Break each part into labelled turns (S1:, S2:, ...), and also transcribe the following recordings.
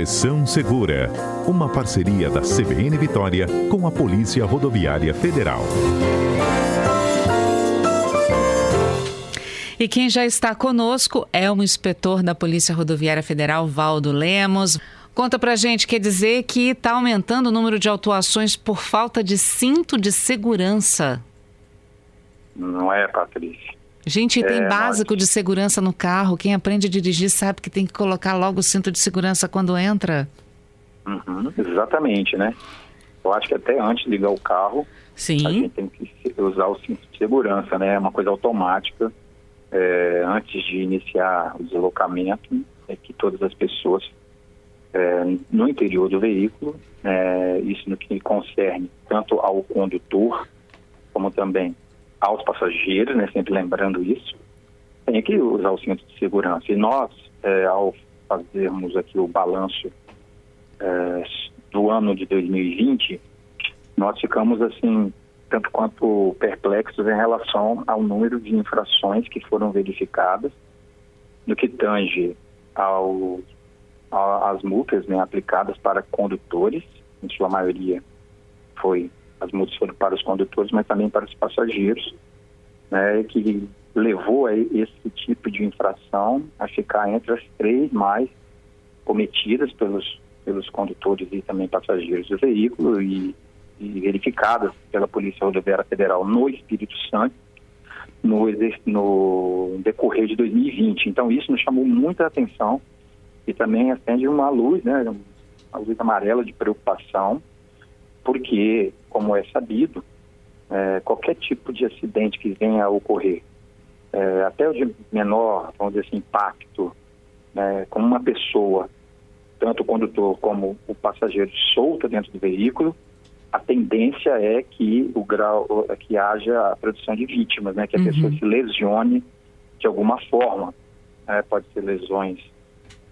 S1: Direção Segura, uma parceria da CBN Vitória com a Polícia Rodoviária Federal.
S2: E quem já está conosco é o inspetor da Polícia Rodoviária Federal, Valdo Lemos. Conta pra gente, quer dizer que está aumentando o número de autuações por falta de cinto de segurança.
S3: Não é, Patrícia.
S2: Gente, tem
S3: É,
S2: básico de segurança no carro. Quem aprende a dirigir sabe que tem que colocar logo o cinto de segurança quando entra.
S3: Uhum, exatamente, né? Eu acho que até antes de ligar o carro, a
S2: Sim.
S3: gente tem que usar o cinto de segurança, né? É uma coisa automática. É, antes de iniciar o deslocamento, é que todas as pessoas é, no interior do veículo, é, isso no que concerne tanto ao condutor, como também aos passageiros, né? Sempre lembrando isso, tem que usar o cinto de segurança. E nós, é, ao fazermos aqui o balanço é, do ano de 2020, nós ficamos assim tanto quanto perplexos em relação ao número de infrações que foram verificadas no que tange ao, a- às multas né, aplicadas para condutores, em sua maioria foi as multas foram para os condutores, mas também para os passageiros, né, que levou esse tipo de infração a ficar entre as três mais cometidas pelos pelos condutores e também passageiros do veículo e, e verificadas pela Polícia Rodoviária Federal no Espírito Santo no, no decorrer de 2020. Então isso nos chamou muita atenção e também acende uma luz, né, uma luz amarela de preocupação, porque, como é sabido, eh, qualquer tipo de acidente que venha a ocorrer, eh, até o de menor, vamos dizer assim, impacto, né, com uma pessoa tanto o condutor como o passageiro solta dentro do veículo, a tendência é que o grau é que haja a produção de vítimas, né, que a
S2: Uhum.
S3: pessoa se lesione de alguma forma. né, pode ser lesões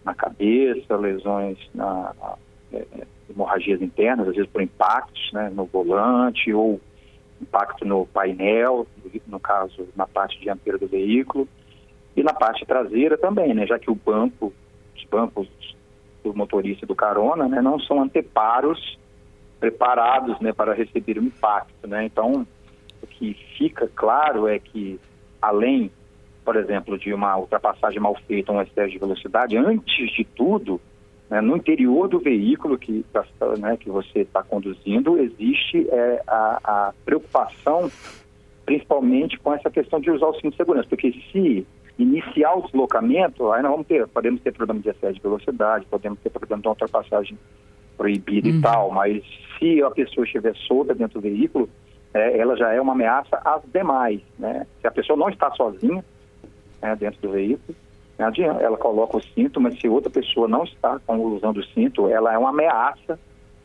S3: na cabeça, lesões na, na é, é, hemorragias internas, às vezes por impactos né, no volante ou impacto no painel, no caso na parte dianteira do veículo, e na parte traseira também, né, já que o banco, os bancos do motorista do carona, né, não são anteparos preparados, né, para receber o impacto, né. Então, o que fica claro é que além, por exemplo, de uma ultrapassagem mal feita, um excesso de velocidade, antes de tudo, né, no interior do veículo que, tá- né, que você está conduzindo, existe é, a, a preocupação, principalmente com essa questão de usar o cinto de segurança, porque se iniciar o deslocamento, aí nós vamos ter, podemos ter problema de excesso de velocidade, podemos ter problema de ultrapassagem proibida
S2: Uhum.
S3: e tal, mas se a pessoa estiver solta dentro do veículo, é, ela já é uma ameaça às demais, né? Se a pessoa não está sozinha né, dentro do veículo, adianta, ela coloca o cinto, mas se outra pessoa não está usando o cinto, ela é uma ameaça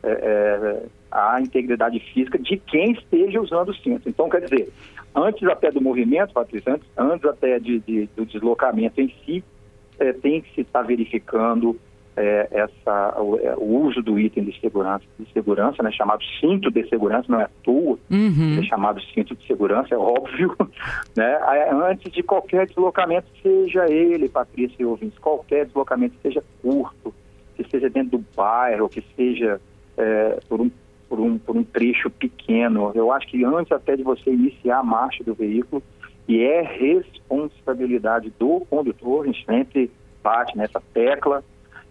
S3: é, é, à integridade física de quem esteja usando o cinto. Então, quer dizer, antes até do movimento, Patrícia, antes, antes até de, de- do deslocamento em si, é, tem que se estar verificando é, essa, o, é, o uso do item de segurança, de segurança né, chamado cinto de segurança, não é à toa,
S2: Uhum.
S3: é chamado cinto de segurança, é óbvio, né? Antes de qualquer deslocamento, seja ele, Patrícia e ouvintes, qualquer deslocamento, seja curto, que seja dentro do bairro, que seja é, por, um, por, um, por um trecho pequeno. Eu acho que antes até de você iniciar a marcha do veículo, e é responsabilidade do condutor, a gente sempre bate nessa tecla,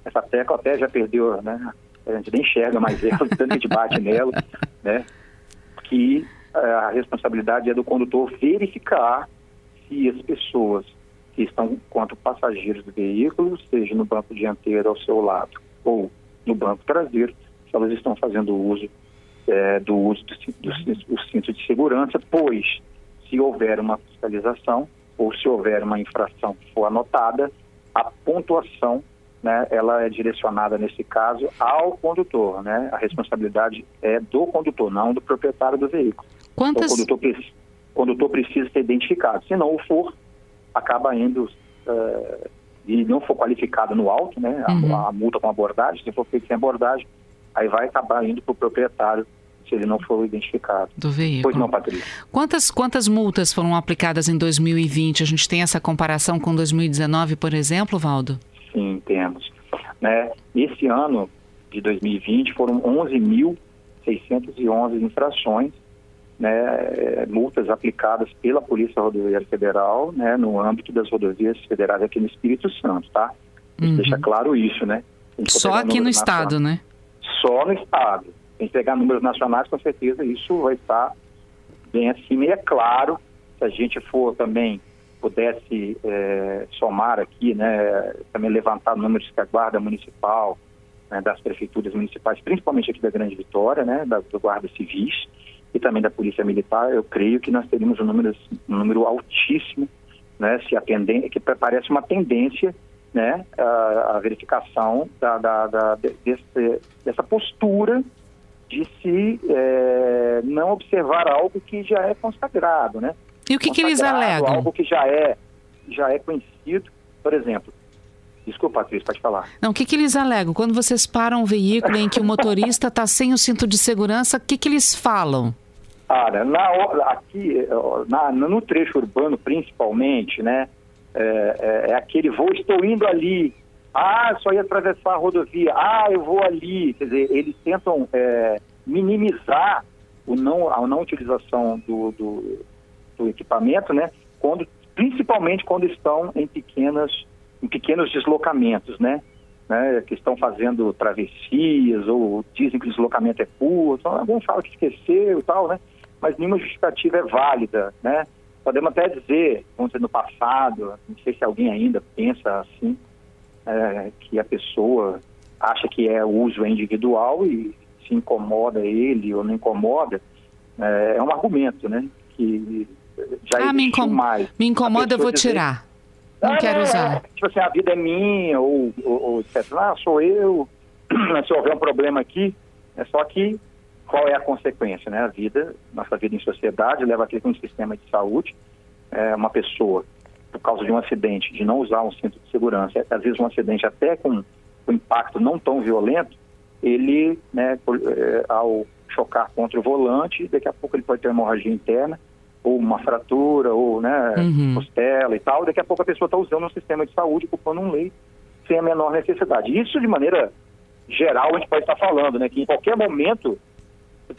S3: essa tecla até já perdeu, né? A gente nem enxerga mais ela, tanto que a gente bate nela, né? que eh, a responsabilidade é do condutor verificar se as pessoas que estão quanto passageiros do veículo, seja no banco dianteiro ao seu lado ou no banco traseiro, se elas estão fazendo uso eh, do uso do, do do cinto de segurança, pois se houver uma fiscalização ou se houver uma infração que for anotada, a pontuação né, ela é direcionada nesse caso ao condutor, né? A responsabilidade é do condutor, não do proprietário do veículo. Então,
S2: Quantas,
S3: o condutor, condutor precisa ser identificado. Se não o for, acaba indo eh, e não for qualificado no alto, né? A,
S2: Uhum.
S3: a multa com abordagem, se for feito sem abordagem, aí vai acabar indo para o proprietário se ele não for identificado.
S2: do
S3: Pois
S2: veículo?
S3: não, Patrícia.
S2: Quantas, quantas multas foram aplicadas em 2020? A gente tem essa comparação com 2019, por exemplo, Valdo?
S3: Sim, temos. Né? Esse ano de 2020 foram 11.611 infrações, né, multas aplicadas pela Polícia Rodoviária Federal né, no âmbito das rodovias federais aqui no Espírito Santo, tá? Uhum. Deixa claro isso, né?
S2: Só aqui no estado, né?
S3: Só no estado. Que pegar números nacionais, com certeza isso vai estar bem acima. E é claro, se a gente for também pudesse é, somar aqui, né, também levantar números que a Guarda Municipal, né, das prefeituras municipais, principalmente aqui da Grande Vitória, né, da, do Guarda Civis e também da Polícia Militar, eu creio que nós teríamos um número, um número altíssimo, né, se a que parece uma tendência, né, a, a verificação da, da, da desse, dessa postura de se é, não observar algo que já é consagrado, né?
S2: E o que, que eles alegam?
S3: Algo que já é, já é conhecido, por exemplo. Desculpa, Patrícia, pode falar.
S2: Não, o que, que eles alegam? Quando vocês param um veículo em que o motorista está sem o cinto de segurança, o que, que eles falam?
S3: Cara, na, aqui, na, no trecho urbano, principalmente, né? É, é, é, aquele voo, estou indo ali. Ah, só ia atravessar a rodovia. Ah, eu vou ali. Quer dizer, eles tentam é, minimizar o não, a não utilização do, do, do equipamento, né? Quando, principalmente quando estão em pequenas em pequenos deslocamentos, né? né? Que estão fazendo travessias ou dizem que o deslocamento é curto. Então, alguns falam que esqueceu e tal, né? Mas nenhuma justificativa é válida, né? Podemos até dizer, vamos dizer, no passado, não sei se alguém ainda pensa assim, é, que a pessoa acha que é uso individual e se incomoda ele ou não incomoda, é, é um argumento, né? Que já ah,
S2: me, incom
S3: mais.
S2: me incomoda, eu vou dizer, tirar. Não ah, quero é, usar.
S3: Tipo assim, a vida é minha, ou, ou, ou etc. Ah, sou eu, se houver um problema aqui, é só que qual é a consequência, né? A vida, nossa vida em sociedade, leva aqui com um sistema de saúde, é, uma pessoa, por causa de um acidente, de não usar um cinto de segurança, às vezes um acidente até com, com impacto não tão violento, ele, né, por, é, ao chocar contra o volante, daqui a pouco ele pode ter hemorragia interna, ou uma fratura, ou né, uhum. costela e tal, daqui a pouco a pessoa está usando um sistema de saúde, ocupando um leito, sem a menor necessidade. Isso, de maneira geral, a gente pode estar falando, né, que em qualquer momento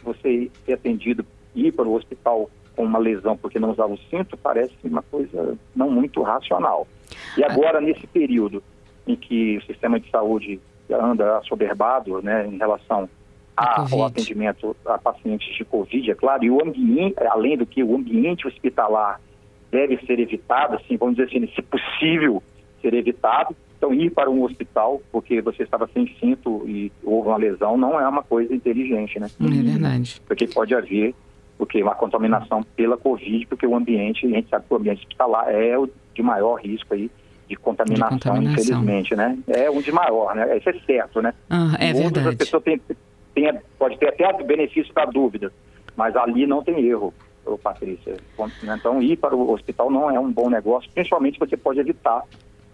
S3: você ser atendido, ir para o hospital com uma lesão porque não usava o cinto, parece uma coisa não muito racional. E agora, nesse período em que o sistema de saúde anda assoberbado né, em relação ao atendimento a pacientes de Covid, é claro, e o ambiente, além do que o ambiente hospitalar deve ser evitado, assim, vamos dizer assim, se possível, ser evitado. Então, ir para um hospital porque você estava sem cinto e houve uma lesão não é uma coisa inteligente, né?
S2: É verdade.
S3: Porque pode haver porque uma contaminação pela Covid, porque o ambiente, a gente sabe que o ambiente hospitalar é o de maior risco aí de contaminação, de contaminação. infelizmente, né? É um de maior, né? Isso é certo, né?
S2: Ah, é verdade.
S3: A pessoa tem, tem, pode ter até benefício da dúvida, mas ali não tem erro, Patrícia. Então, ir para o hospital não é um bom negócio, principalmente você pode evitar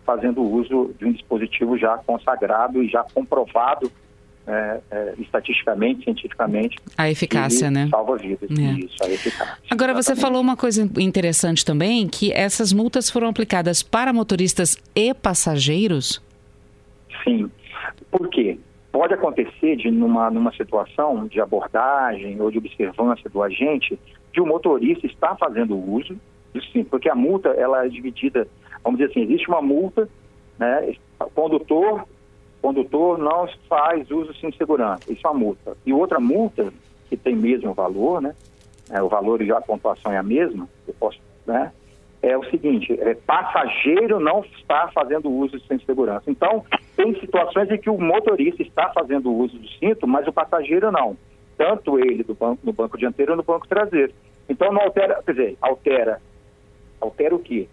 S3: fazendo uso de um dispositivo já consagrado e já comprovado é, é, estatisticamente, cientificamente.
S2: A eficácia, né?
S3: Salva vidas. É. Isso, a eficácia.
S2: Agora, exatamente. você falou uma coisa interessante também, que essas multas foram aplicadas para motoristas e passageiros?
S3: Sim. Por quê? Pode acontecer de numa, numa situação de abordagem ou de observância do agente, de o motorista estar fazendo uso, sim, porque a multa ela é dividida, vamos dizer assim, existe uma multa, né? Condutor, condutor não faz uso sem segurança, isso é uma multa. E outra multa, que tem mesmo valor, né? É, o valor e a pontuação é a mesma, eu posso, né? É o seguinte, é, passageiro não está fazendo uso sem segurança. Então, tem situações em que o motorista está fazendo uso do cinto, mas o passageiro não. Tanto ele do banco, no banco dianteiro ou no banco traseiro. Então, não altera, quer dizer, altera. Altera o quê?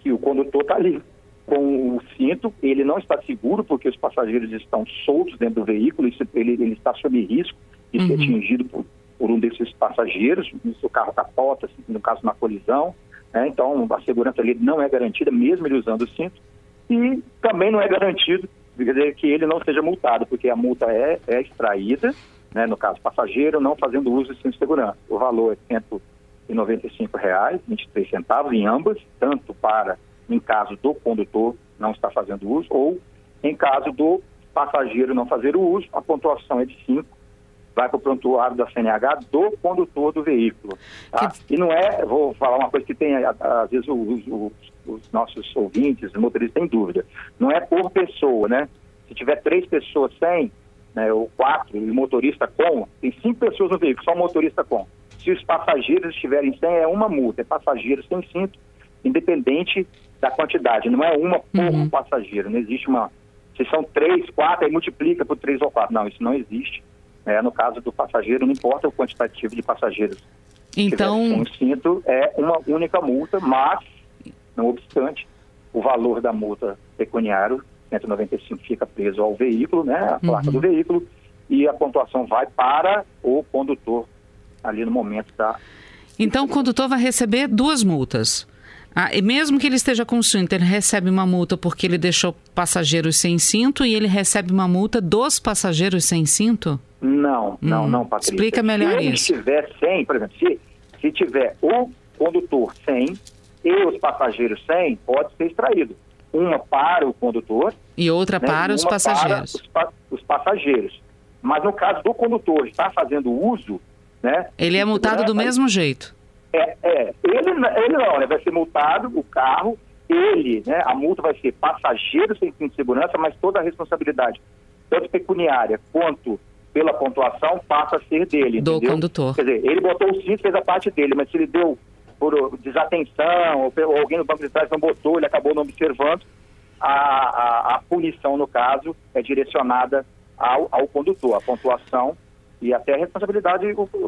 S3: Que o condutor está ali com o cinto, ele não está seguro porque os passageiros estão soltos dentro do veículo, isso, ele, ele está sob risco de uhum. ser atingido por, por um desses passageiros, se o carro capota, no caso na colisão, né? Então, a segurança ali não é garantida, mesmo ele usando o cinto. E também não é garantido quer dizer, que ele não seja multado, porque a multa é, é extraída, né? no caso passageiro, não fazendo uso do cinto de segurança. O valor é R$ 195,23 centavos em ambas, tanto para em caso do condutor não estar fazendo uso, ou em caso do passageiro não fazer o uso, a pontuação é de 5, vai para o prontuário da CNH do condutor do veículo. Tá? Que... E não é, vou falar uma coisa que tem, às vezes, os, os, os nossos ouvintes, os motoristas têm dúvida. Não é por pessoa, né? Se tiver três pessoas sem, né, ou quatro, e motorista com, tem cinco pessoas no veículo, só motorista com. Se os passageiros estiverem sem, é uma multa, é passageiro sem cinto, independente da quantidade, não é uma por uhum. passageiro, não existe uma. Se são três, quatro, aí multiplica por três ou quatro. Não, isso não existe. É, no caso do passageiro, não importa o quantitativo de passageiros.
S2: Então.
S3: Um cinto é uma única multa, mas, não obstante, o valor da multa pecuniário, 195, fica preso ao veículo, né, a placa uhum. do veículo, e a pontuação vai para o condutor ali no momento da.
S2: Então, o condutor vai receber duas multas. Ah, e mesmo que ele esteja com cinto, ele recebe uma multa porque ele deixou passageiros sem cinto e ele recebe uma multa dos passageiros sem cinto?
S3: Não, não, hum, não, Patrícia.
S2: Explica melhor
S3: se
S2: isso.
S3: Se tiver sem, por exemplo, se, se tiver o condutor sem e os passageiros sem, pode ser extraído. Uma para o condutor.
S2: E outra né, para os passageiros.
S3: Para os, os, passageiros. Mas no caso do condutor estar fazendo uso, né?
S2: Ele é multado do mesmo jeito.
S3: É, é. Ele, ele não, né? Vai ser multado o carro, ele, né? A multa vai ser passageiro sem fim de segurança, mas toda a responsabilidade, tanto pecuniária quanto pela pontuação, passa a ser dele.
S2: Do
S3: entendeu?
S2: condutor.
S3: Quer dizer, ele botou o cinto, fez a parte dele, mas se ele deu por desatenção, ou, alguém no banco de trás não botou, ele acabou não observando, a, a, a punição, no caso, é direcionada ao, ao condutor. A pontuação e até a responsabilidade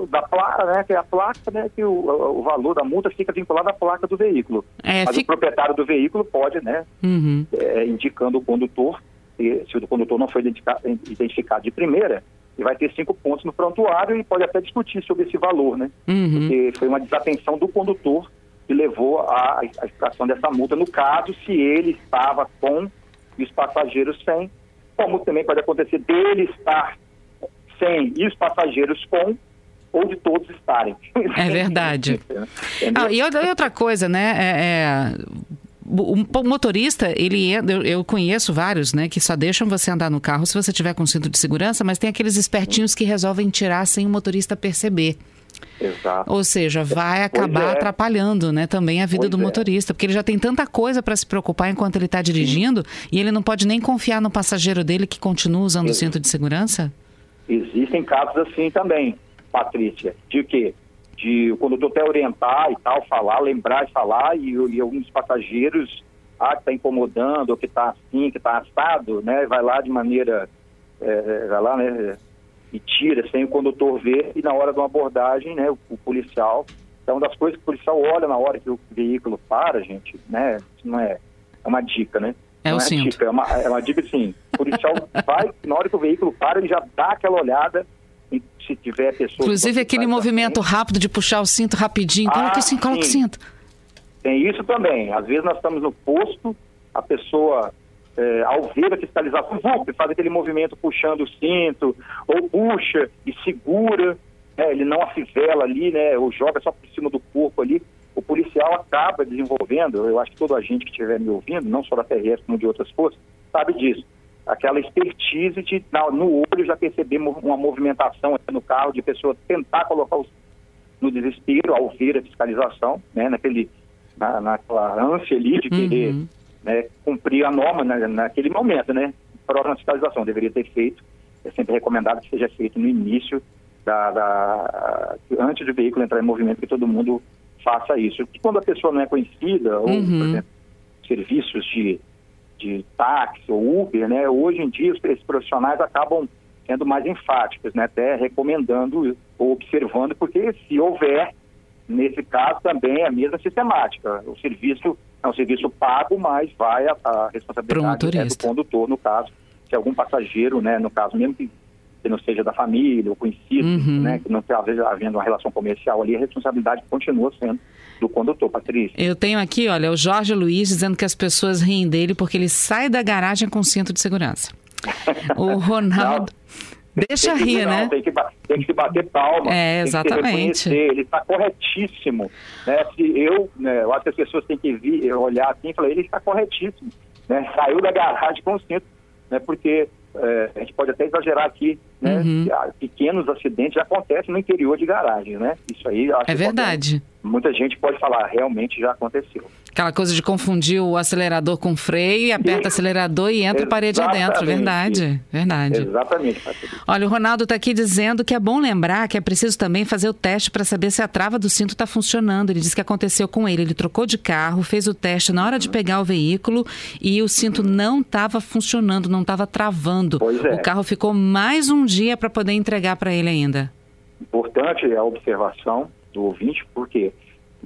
S3: da placa, né, que é a placa, né, que o, o valor da multa fica vinculado à placa do veículo. É, Mas fica... o proprietário do veículo pode, né, uhum. é, indicando o condutor, e, se o condutor não foi identificado de primeira, ele vai ter cinco pontos no prontuário e pode até discutir sobre esse valor, né, uhum. porque foi uma desatenção do condutor que levou à extração dessa multa, no caso, se ele estava com os passageiros sem, como também pode acontecer dele estar sem e os passageiros com, ou de todos estarem.
S2: É verdade. ah, e outra coisa, né? É, é, o motorista, ele eu, eu, conheço vários, né, que só deixam você andar no carro se você tiver com cinto de segurança, mas tem aqueles espertinhos que resolvem tirar sem o motorista perceber.
S3: Exato.
S2: Ou seja, vai acabar é. atrapalhando, né, também a vida pois do é. motorista, é. porque ele já tem tanta coisa para se preocupar enquanto ele está dirigindo Sim. e ele não pode nem confiar no passageiro dele que continua usando o cinto de segurança.
S3: Existem casos assim também, Patrícia, de que de o condutor até orientar e tal, falar, lembrar e falar, e, e alguns passageiros, ah, que está incomodando, ou que está assim, que está assado, né, vai lá de maneira, é, vai lá, né, e tira sem o condutor ver, e na hora de uma abordagem, né, o, o policial, então das coisas que o policial olha na hora que o veículo para, gente, né, isso não é, é uma dica, né,
S2: é
S3: não
S2: é.
S3: Dica, é uma, é uma dica sim. O policial vai, na hora que o veículo para, ele já dá aquela olhada e se tiver pessoas...
S2: Inclusive aquele movimento rápido de puxar o cinto rapidinho. Ah, coloca o cinto, coloca o cinto.
S3: Tem isso também. Às vezes nós estamos no posto, a pessoa, é, ao ver a fiscalização, faz aquele movimento puxando o cinto, ou puxa e segura, né, ele não afivela ali, né, ou joga só por cima do corpo ali o policial acaba desenvolvendo, eu acho que todo agente que estiver me ouvindo, não só da PRS como de outras forças, sabe disso. Aquela expertise de, no olho, já perceber uma movimentação no carro de pessoa tentar colocar os, no desespero ao ver a fiscalização, né, naquele, na, naquela ânsia ali de querer uhum. né, cumprir a norma na, naquele momento, né? Próxima fiscalização deveria ter feito, é sempre recomendado que seja feito no início da, da, antes do veículo entrar em movimento, que todo mundo faça isso. E quando a pessoa não é conhecida, ou, uhum. por exemplo, serviços de, de táxi ou Uber, né, hoje em dia esses profissionais acabam sendo mais enfáticos, né, até recomendando ou observando, porque se houver, nesse caso também é a mesma sistemática. O serviço é um serviço pago, mas vai a, a responsabilidade né, do condutor, no caso, se algum passageiro, né, no caso, mesmo que não seja da família ou conhecido, uhum. né, que não esteja havendo uma relação comercial ali, a responsabilidade continua sendo do condutor, Patrícia.
S2: Eu tenho aqui, olha, o Jorge Luiz dizendo que as pessoas riem dele porque ele sai da garagem com cinto de segurança. o Ronaldo... Deixa rir,
S3: não,
S2: né?
S3: Tem que, tem que se bater palma.
S2: É, exatamente.
S3: ele está corretíssimo. Né? Se eu, né, eu acho que as pessoas têm que vir, olhar assim e falar, ele está corretíssimo. Né? Saiu da garagem com o cinto, né? porque é, a gente pode até exagerar aqui, né?
S2: Uhum.
S3: Pequenos acidentes acontecem no interior de garagem, né? Isso aí acho
S2: É verdade.
S3: Muita gente pode falar, realmente já aconteceu.
S2: Aquela coisa de confundir o acelerador com o freio, e aperta o acelerador e entra a parede
S3: Exatamente.
S2: adentro. Verdade, verdade.
S3: Exatamente, Patrícia.
S2: Olha, o Ronaldo está aqui dizendo que é bom lembrar que é preciso também fazer o teste para saber se a trava do cinto está funcionando. Ele disse que aconteceu com ele. Ele trocou de carro, fez o teste na hora de pegar o veículo e o cinto não estava funcionando, não estava travando.
S3: Pois é.
S2: O carro ficou mais um dia para poder entregar para ele ainda.
S3: Importante a observação do ouvinte, porque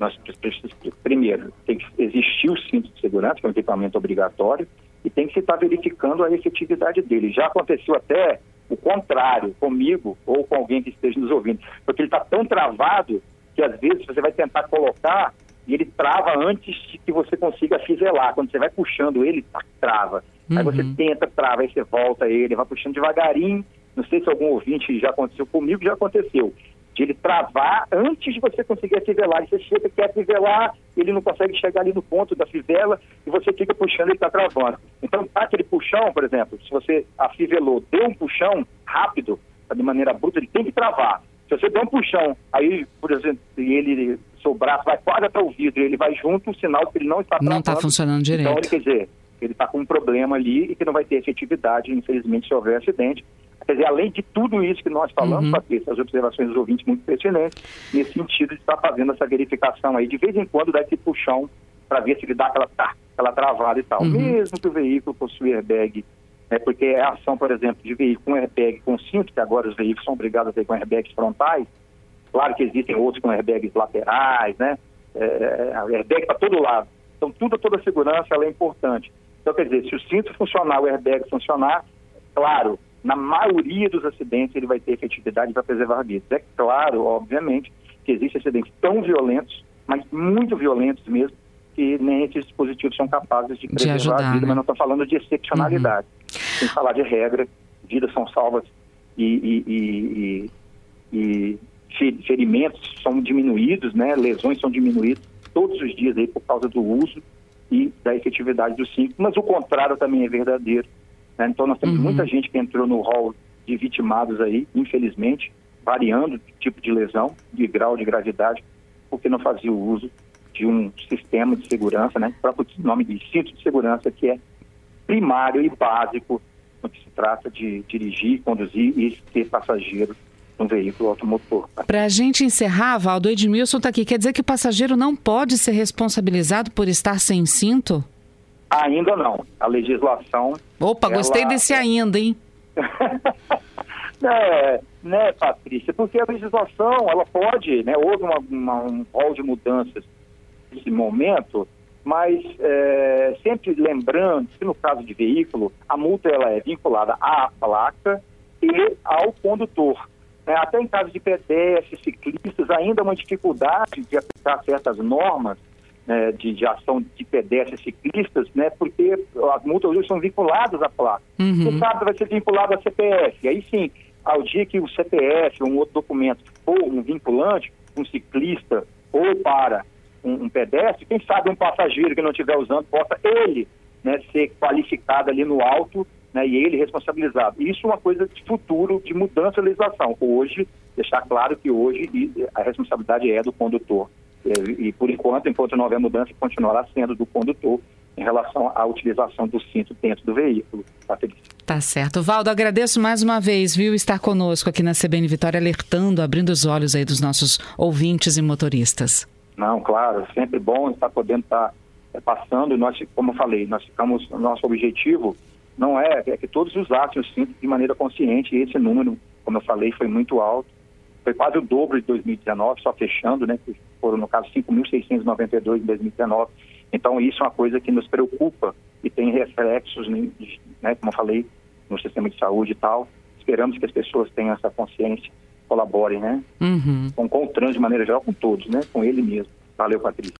S3: nós precisamos, primeiro, tem que existir o cinto de segurança, que é um equipamento obrigatório, e tem que se estar verificando a efetividade dele. Já aconteceu até o contrário, comigo ou com alguém que esteja nos ouvindo, porque ele está tão travado que às vezes você vai tentar colocar e ele trava antes de que você consiga fizelar. Quando você vai puxando ele, tá, trava. Aí você
S2: Uhum.
S3: tenta, trava, aí você volta ele, vai puxando devagarinho. Não sei se algum ouvinte já aconteceu comigo, já aconteceu. De ele travar antes de você conseguir fivelar. E você chega, quer fivelar, ele não consegue chegar ali no ponto da fivela e você fica puxando, ele está travando. Então, tá aquele puxão, por exemplo, se você afivelou, deu um puxão rápido, de maneira bruta, ele tem que travar. Se você der um puxão, aí, por exemplo, ele, seu braço vai quase até o vidro, ele vai junto, o sinal que ele não está travando.
S2: Não está funcionando
S3: Então,
S2: direito.
S3: ele quer dizer, ele está com um problema ali e que não vai ter efetividade, infelizmente, se houver acidente. Quer dizer, além de tudo isso que nós falamos,
S2: Uhum.
S3: Patrícia, as observações dos ouvintes muito pertinentes, nesse sentido de estar fazendo essa verificação aí, de vez em quando dá esse puxão para ver se ele dá aquela, tá, aquela travada e tal.
S2: Uhum.
S3: Mesmo que o veículo possui airbag, né, porque é a ação, por exemplo, de veículo com airbag com cinto, que agora os veículos são obrigados a ter com airbags frontais, Claro que existem outros com airbags laterais, né? É, airbag para todo lado. Então, tudo, toda a segurança ela é importante. Então, quer dizer, se o cinto funcionar, o airbag funcionar, claro, na maioria dos acidentes ele vai ter efetividade para preservar vidas. É claro, obviamente, que existem acidentes tão violentos, mas muito violentos mesmo, que nem esses dispositivos são capazes de preservar
S2: ajudar,
S3: a vida,
S2: né?
S3: mas não estou falando de excepcionalidade. Tem que falar de regra, vidas são salvas e, e- e- e- fe- ferimentos são diminuídos, né? lesões são diminuídas todos os dias aí por causa do uso e da efetividade do cinto, mas o contrário também é verdadeiro. Né? Então nós temos
S2: Uhum.
S3: muita gente que entrou no rol de vitimados aí, infelizmente, variando de tipo de lesão, de grau de gravidade, porque não fazia o uso de um sistema de segurança, né? O próprio nome de cinto de segurança, que é primário e básico no que se trata de dirigir, conduzir e ter passageiro num veículo automotor.
S2: Para a gente encerrar, Valdo, Edmilson está aqui. Quer dizer que o passageiro não pode ser responsabilizado por estar sem cinto?
S3: Ainda não. A legislação.
S2: Opa,
S3: ela-
S2: gostei desse ainda, hein?
S3: É, né, Patrícia? Porque a legislação, ela pode, né? Houve uma, uma- um rol de mudanças nesse momento, mas é, sempre lembrando que no caso de veículo, a multa ela é vinculada à placa e ao condutor. né? até em caso de pedestres, ciclistas, ainda há uma dificuldade de aplicar certas normas né, de, de ação de pedestres ciclistas, né, porque as multas hoje são vinculadas à placa.
S2: Uhum.
S3: Quem sabe vai ser vinculado a CPF. Aí sim, ao dia que o CPF ou um outro documento for um vinculante, um ciclista ou para um, um pedestre, quem sabe um passageiro que não estiver usando possa ele né, ser qualificado ali no alto né, e ele responsabilizado. Isso é uma coisa de futuro, de mudança da legislação. Hoje, deixar claro que hoje a responsabilidade é do condutor. E, por enquanto, enquanto não houver mudança, continuará sendo do condutor em relação à utilização do cinto dentro do veículo. Patrícia.
S2: Tá certo. Valdo, agradeço mais uma vez, viu, estar conosco aqui na CBN Vitória, alertando, abrindo os olhos aí dos nossos ouvintes e motoristas.
S3: Não, claro, sempre bom estar podendo estar é, passando. Nós, como eu falei, nós ficamos, nosso objetivo não é, é que todos usassem o cinto de maneira consciente. E esse número, como eu falei, foi muito alto. Foi quase o dobro de 2019, só fechando, né? Que foram, no caso, 5.692 em 2019. Então, isso é uma coisa que nos preocupa e tem reflexos, né, como eu falei, no sistema de saúde e tal. Esperamos que as pessoas tenham essa consciência, colaborem, né?
S2: Uhum.
S3: Com, com o trânsito de maneira geral, com todos, né? Com ele mesmo. Valeu, Patrícia.